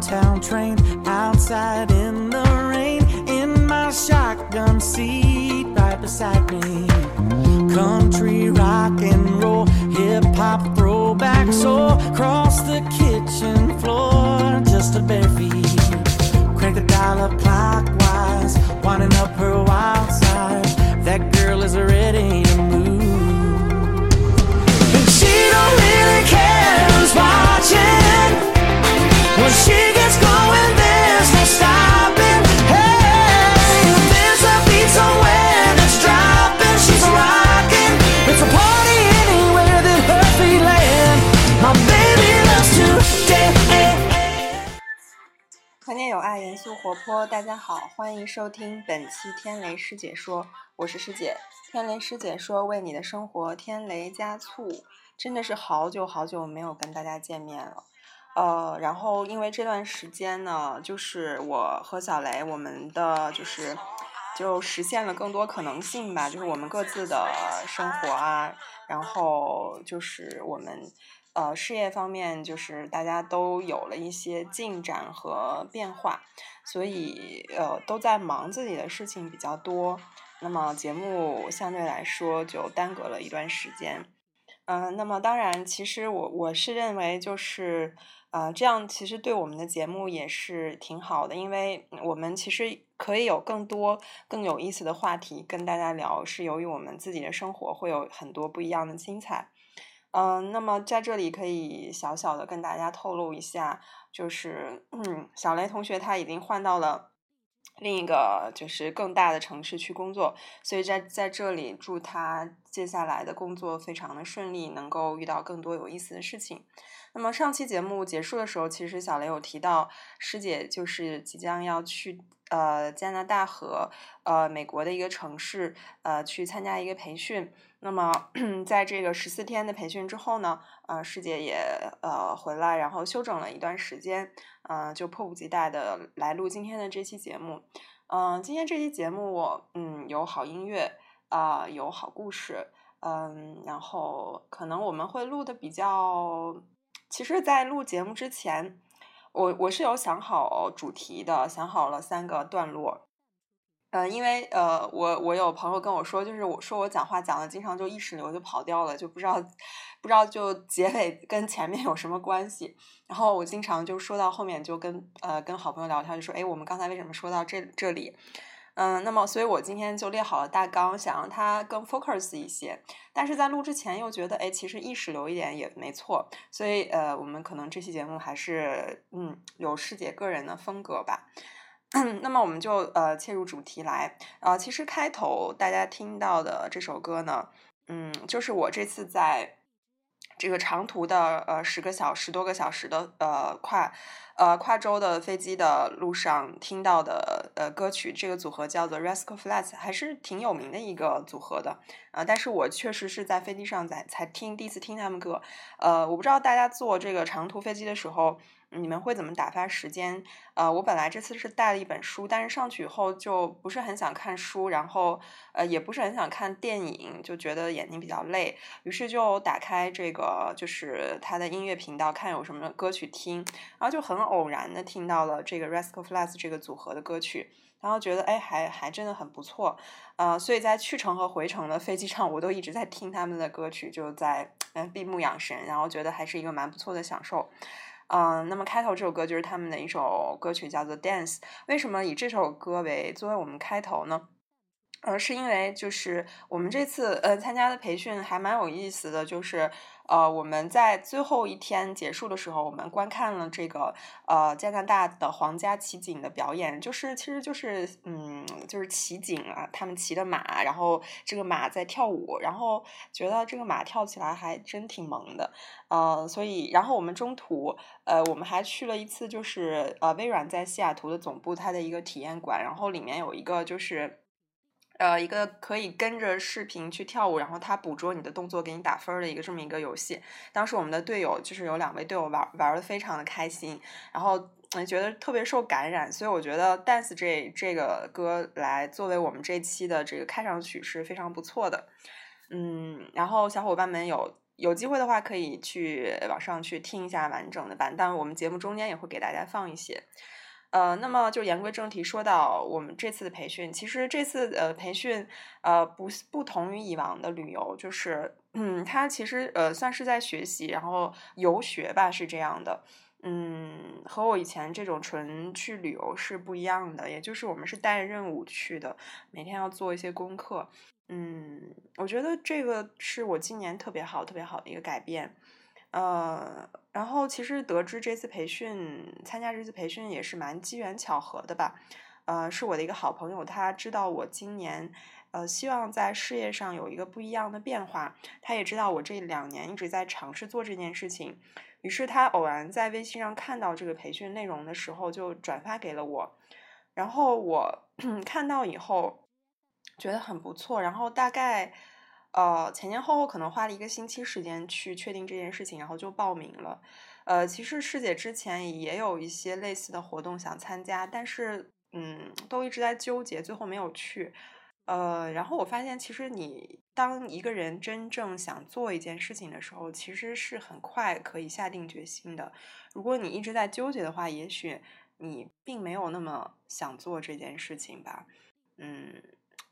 downtown train outside in the rain in my shotgun seat right beside me. Country rock and roll, hip hop throwback soul across the kitchen floor just a bare feet. Crank the dial up clockwise, winding up her wild side. That girl is ready to move. And she don't really care who's watching. 团结友爱，严肃活泼。大家好，欢迎收听本期天雷师姐说，我是师姐。天雷师姐说，为你的生活添雷加醋。真的是好久好久没有跟大家见面了。呃，然后因为这段时间呢，就是我和小雷，我们的就是就实现了更多可能性吧，就是我们各自的生活啊，然后就是我们呃事业方面，就是大家都有了一些进展和变化，所以呃都在忙自己的事情比较多，那么节目相对来说就耽搁了一段时间。嗯、那么当然，其实我我是认为就是，呃，这样其实对我们的节目也是挺好的，因为我们其实可以有更多更有意思的话题跟大家聊，是由于我们自己的生活会有很多不一样的精彩。嗯、那么在这里可以小小的跟大家透露一下，就是嗯，小雷同学他已经换到了。另一个就是更大的城市去工作，所以在在这里祝他接下来的工作非常的顺利，能够遇到更多有意思的事情。那么上期节目结束的时候，其实小雷有提到师姐就是即将要去呃加拿大和呃美国的一个城市呃去参加一个培训。那么 在这个十四天的培训之后呢，呃师姐也呃回来，然后休整了一段时间，呃就迫不及待的来录今天的这期节目。嗯、今天这期节目我嗯有好音乐啊、有好故事，嗯，然后可能我们会录的比较，其实，在录节目之前，我我是有想好主题的，想好了三个段落。嗯，因为呃，我我有朋友跟我说，就是我说我讲话讲的经常就意识流就跑掉了，就不知道不知道就结尾跟前面有什么关系。然后我经常就说到后面就跟呃跟好朋友聊天，就说哎，我们刚才为什么说到这这里？嗯，那么所以我今天就列好了大纲，想让它更 focus 一些。但是在录之前又觉得，哎，其实意识流一点也没错。所以呃，我们可能这期节目还是嗯有师姐个人的风格吧。那么我们就呃切入主题来，呃，其实开头大家听到的这首歌呢，嗯，就是我这次在这个长途的呃十个小十多个小时的呃跨呃跨州的飞机的路上听到的呃歌曲，这个组合叫做 Rascal Flatts，还是挺有名的一个组合的，呃，但是我确实是在飞机上才才听第一次听他们歌，呃，我不知道大家坐这个长途飞机的时候。你们会怎么打发时间？呃，我本来这次是带了一本书，但是上去以后就不是很想看书，然后呃也不是很想看电影，就觉得眼睛比较累，于是就打开这个就是他的音乐频道，看有什么歌曲听，然后就很偶然的听到了这个 Rascal Flatts 这个组合的歌曲。然后觉得哎，还还真的很不错，呃，所以在去程和回程的飞机上，我都一直在听他们的歌曲，就在 嗯闭目养神，然后觉得还是一个蛮不错的享受。嗯，那么开头这首歌就是他们的一首歌曲，叫做《Dance》。为什么以这首歌为作为我们开头呢？呃，是因为就是我们这次呃参加的培训还蛮有意思的，就是呃我们在最后一天结束的时候，我们观看了这个呃加拿大的皇家骑警的表演，就是其实就是嗯就是骑警啊，他们骑的马，然后这个马在跳舞，然后觉得这个马跳起来还真挺萌的，呃，所以然后我们中途呃我们还去了一次，就是呃微软在西雅图的总部它的一个体验馆，然后里面有一个就是。呃，一个可以跟着视频去跳舞，然后它捕捉你的动作，给你打分儿的一个这么一个游戏。当时我们的队友就是有两位队友玩玩的非常的开心，然后嗯觉得特别受感染，所以我觉得 Dance 这这个歌来作为我们这期的这个开场曲是非常不错的。嗯，然后小伙伴们有有机会的话可以去网上去听一下完整的版，但我们节目中间也会给大家放一些。呃，那么就言归正题，说到我们这次的培训，其实这次呃培训呃不不同于以往的旅游，就是嗯，它其实呃算是在学习，然后游学吧，是这样的。嗯，和我以前这种纯去旅游是不一样的，也就是我们是带着任务去的，每天要做一些功课。嗯，我觉得这个是我今年特别好、特别好的一个改变。呃，然后其实得知这次培训，参加这次培训也是蛮机缘巧合的吧。呃，是我的一个好朋友，他知道我今年呃希望在事业上有一个不一样的变化，他也知道我这两年一直在尝试做这件事情，于是他偶然在微信上看到这个培训内容的时候，就转发给了我。然后我 看到以后觉得很不错，然后大概。呃，前前后后可能花了一个星期时间去确定这件事情，然后就报名了。呃，其实师姐之前也有一些类似的活动想参加，但是嗯，都一直在纠结，最后没有去。呃，然后我发现，其实你当一个人真正想做一件事情的时候，其实是很快可以下定决心的。如果你一直在纠结的话，也许你并没有那么想做这件事情吧。嗯。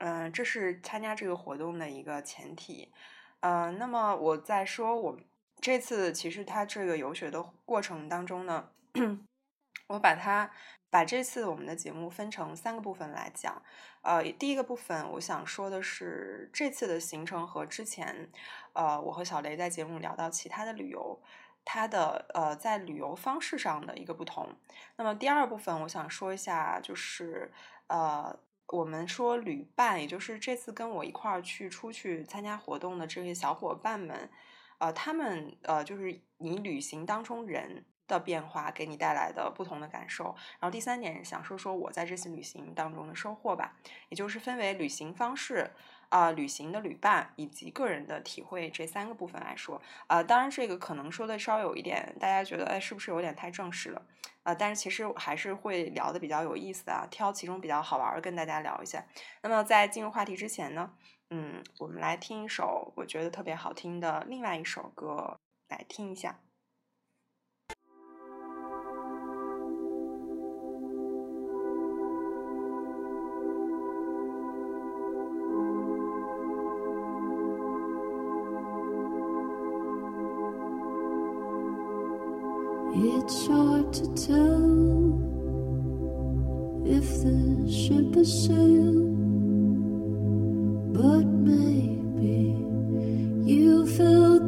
嗯，这是参加这个活动的一个前提。呃，那么我在说，我这次其实它这个游学的过程当中呢，我把它把这次我们的节目分成三个部分来讲。呃，第一个部分我想说的是这次的行程和之前，呃，我和小雷在节目聊到其他的旅游，它的呃在旅游方式上的一个不同。那么第二部分我想说一下，就是呃。我们说旅伴，也就是这次跟我一块儿去出去参加活动的这些小伙伴们，呃，他们呃，就是你旅行当中人的变化给你带来的不同的感受。然后第三点，想说说我在这次旅行当中的收获吧，也就是分为旅行方式。啊，旅行的旅伴以及个人的体会这三个部分来说，啊，当然这个可能说的稍微有一点，大家觉得哎，是不是有点太正式了？啊，但是其实还是会聊的比较有意思的啊，挑其中比较好玩的跟大家聊一下。那么在进入话题之前呢，嗯，我们来听一首我觉得特别好听的另外一首歌，来听一下。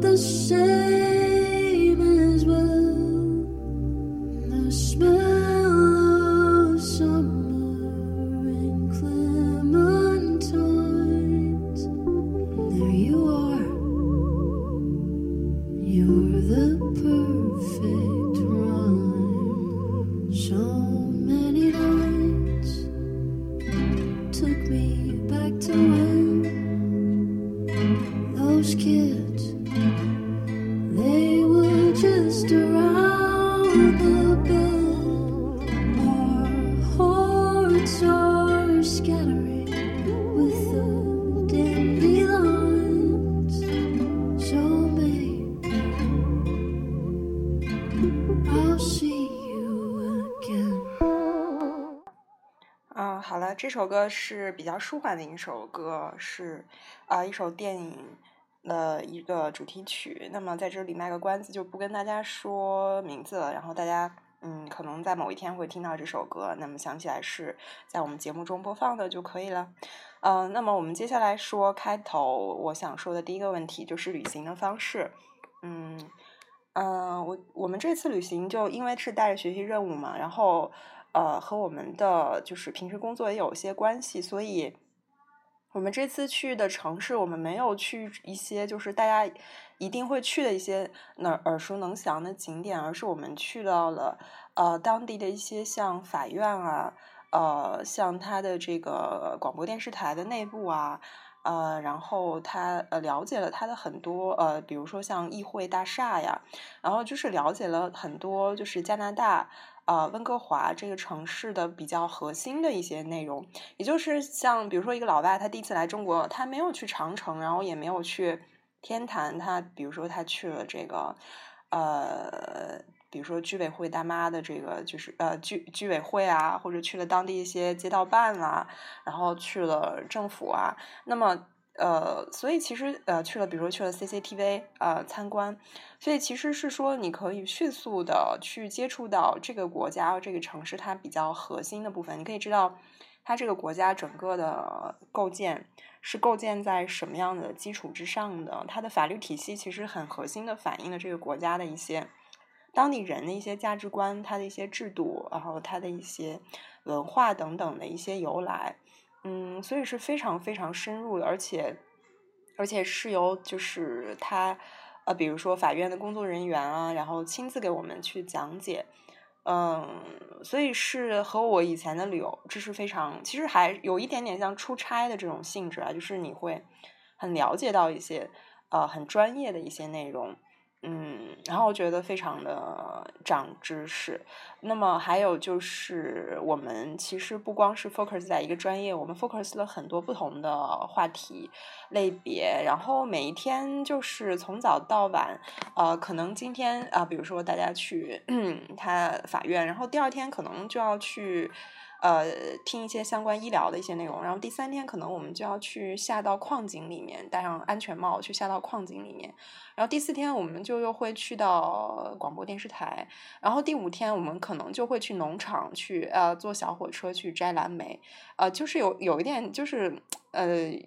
the same. Again. 啊，好了，这首歌是比较舒缓的一首歌，是啊一首电影的一个主题曲。那么在这里卖个关子，就不跟大家说名字了。然后大家嗯，可能在某一天会听到这首歌，那么想起来是在我们节目中播放的就可以了。嗯，那么我们接下来说开头我想说的第一个问题，就是旅行的方式。嗯。嗯，我我们这次旅行就因为是带着学习任务嘛，然后呃和我们的就是平时工作也有一些关系，所以我们这次去的城市，我们没有去一些就是大家一定会去的一些那耳熟能详的景点，而是我们去到了呃当地的一些像法院啊，呃像它的这个广播电视台的内部啊。呃，然后他呃了解了他的很多呃，比如说像议会大厦呀，然后就是了解了很多就是加拿大呃温哥华这个城市的比较核心的一些内容，也就是像比如说一个老外他第一次来中国，他没有去长城，然后也没有去天坛，他比如说他去了这个呃，比如说居委会大妈的这个就是呃居居委会啊，或者去了当地一些街道办啊，然后去了政府啊，那么。呃，所以其实呃去了，比如说去了 CCTV 呃参观，所以其实是说你可以迅速的去接触到这个国家这个城市它比较核心的部分，你可以知道它这个国家整个的构建是构建在什么样的基础之上的，它的法律体系其实很核心的反映了这个国家的一些当地人的一些价值观，它的一些制度，然后它的一些文化等等的一些由来。嗯，所以是非常非常深入的，而且而且是由就是他呃，比如说法院的工作人员啊，然后亲自给我们去讲解，嗯，所以是和我以前的旅游，这是非常其实还有一点点像出差的这种性质啊，就是你会很了解到一些呃很专业的一些内容。嗯，然后我觉得非常的长知识。那么还有就是，我们其实不光是 focus 在一个专业，我们 focus 了很多不同的话题类别。然后每一天就是从早到晚，呃，可能今天啊，比如说大家去 他法院，然后第二天可能就要去。呃，听一些相关医疗的一些内容，然后第三天可能我们就要去下到矿井里面，戴上安全帽去下到矿井里面，然后第四天我们就又会去到广播电视台，然后第五天我们可能就会去农场去呃坐小火车去摘蓝莓，呃，就是有有一点就是呃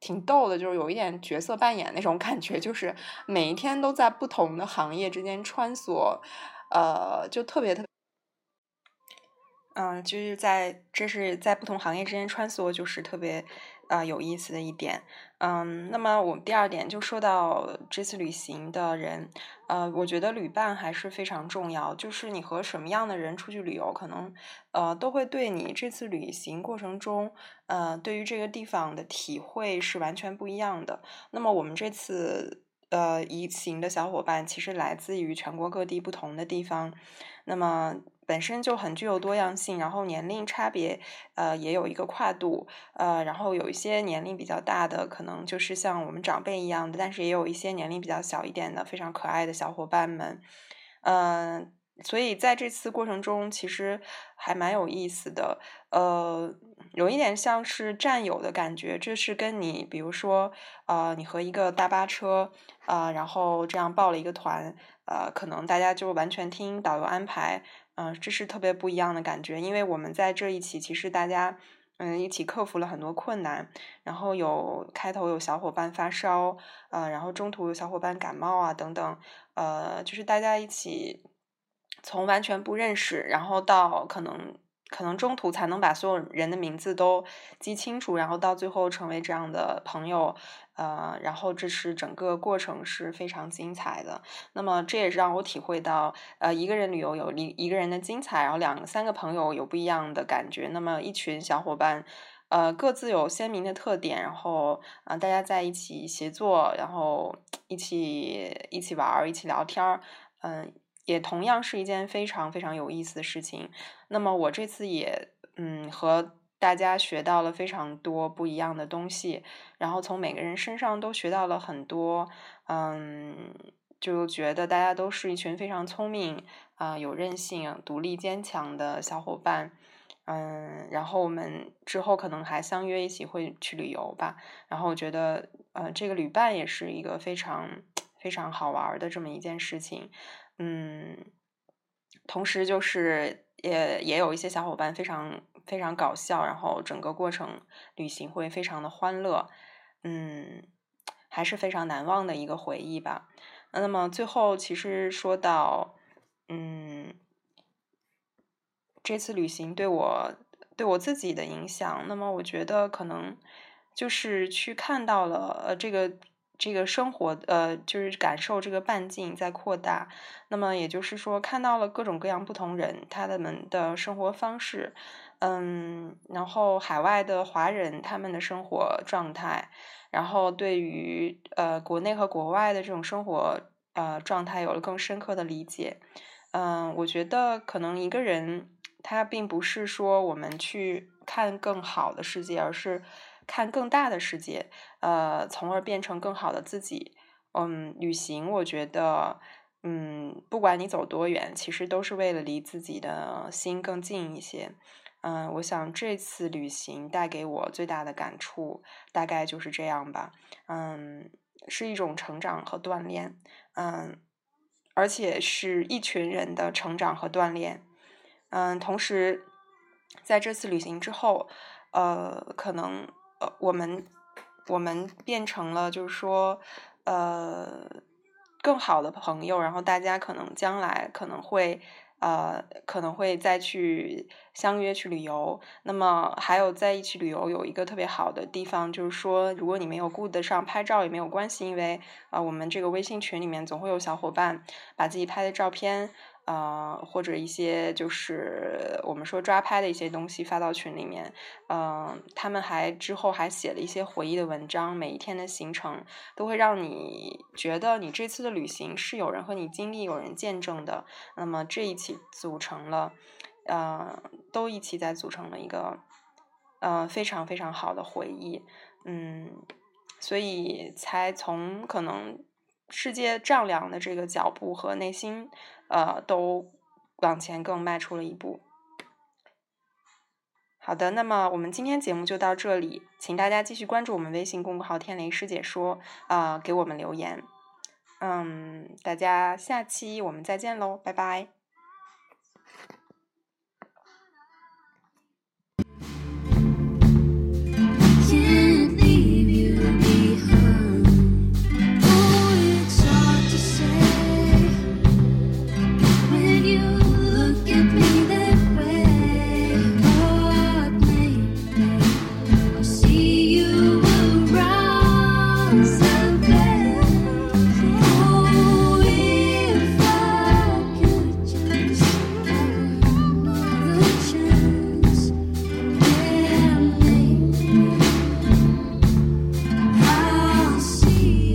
挺逗的，就是有一点角色扮演那种感觉，就是每一天都在不同的行业之间穿梭，呃，就特别特。嗯，就是在这是在不同行业之间穿梭，就是特别啊有意思的一点。嗯，那么我们第二点就说到这次旅行的人，呃，我觉得旅伴还是非常重要。就是你和什么样的人出去旅游，可能呃都会对你这次旅行过程中，呃，对于这个地方的体会是完全不一样的。那么我们这次呃一行的小伙伴，其实来自于全国各地不同的地方，那么。本身就很具有多样性，然后年龄差别，呃，也有一个跨度，呃，然后有一些年龄比较大的，可能就是像我们长辈一样的，但是也有一些年龄比较小一点的，非常可爱的小伙伴们，嗯，所以在这次过程中，其实还蛮有意思的，呃，有一点像是战友的感觉，这是跟你，比如说，呃，你和一个大巴车，啊，然后这样报了一个团，呃，可能大家就完全听导游安排。嗯，这是特别不一样的感觉，因为我们在这一起，其实大家嗯一起克服了很多困难，然后有开头有小伙伴发烧，呃，然后中途有小伙伴感冒啊等等，呃，就是大家一起从完全不认识，然后到可能。可能中途才能把所有人的名字都记清楚，然后到最后成为这样的朋友，呃，然后这是整个过程是非常精彩的。那么这也是让我体会到，呃，一个人旅游有一一个人的精彩，然后两三个朋友有不一样的感觉。那么一群小伙伴，呃，各自有鲜明的特点，然后啊，大家在一起协作，然后一起一起玩儿，一起聊天儿，嗯。也同样是一件非常非常有意思的事情。那么我这次也嗯和大家学到了非常多不一样的东西，然后从每个人身上都学到了很多，嗯，就觉得大家都是一群非常聪明啊、有韧性、独立坚强的小伙伴。嗯，然后我们之后可能还相约一起会去旅游吧。然后我觉得呃这个旅伴也是一个非常非常好玩的这么一件事情。嗯，同时就是也也有一些小伙伴非常非常搞笑，然后整个过程旅行会非常的欢乐，嗯，还是非常难忘的一个回忆吧。那么最后其实说到，嗯，这次旅行对我对我自己的影响，那么我觉得可能就是去看到了呃这个。这个生活，呃，就是感受这个半径在扩大。那么也就是说，看到了各种各样不同人他们的生活方式，嗯，然后海外的华人他们的生活状态，然后对于呃国内和国外的这种生活呃状态有了更深刻的理解。嗯，我觉得可能一个人他并不是说我们去看更好的世界，而是。看更大的世界，呃，从而变成更好的自己。嗯，旅行我觉得，嗯，不管你走多远，其实都是为了离自己的心更近一些。嗯，我想这次旅行带给我最大的感触，大概就是这样吧。嗯，是一种成长和锻炼。嗯，而且是一群人的成长和锻炼。嗯，同时，在这次旅行之后，呃，可能呃，我们我们变成了，就是说，呃，更好的朋友。然后大家可能将来可能会。呃，可能会再去相约去旅游。那么还有在一起旅游有一个特别好的地方，就是说，如果你没有顾得上拍照也没有关系，因为啊，我们这个微信群里面总会有小伙伴把自己拍的照片。呃，或者一些就是我们说抓拍的一些东西发到群里面，嗯，他们还之后还写了一些回忆的文章，每一天的行程都会让你觉得你这次的旅行是有人和你经历、有人见证的。那么这一起组成了，呃，都一起在组成了一个，呃，非常非常好的回忆，嗯，所以才从可能世界丈量的这个脚步和内心。呃，都往前更迈出了一步。好的，那么我们今天节目就到这里，请大家继续关注我们微信公众号“天雷师姐说”，啊，给我们留言。嗯，大家下期我们再见喽，拜拜。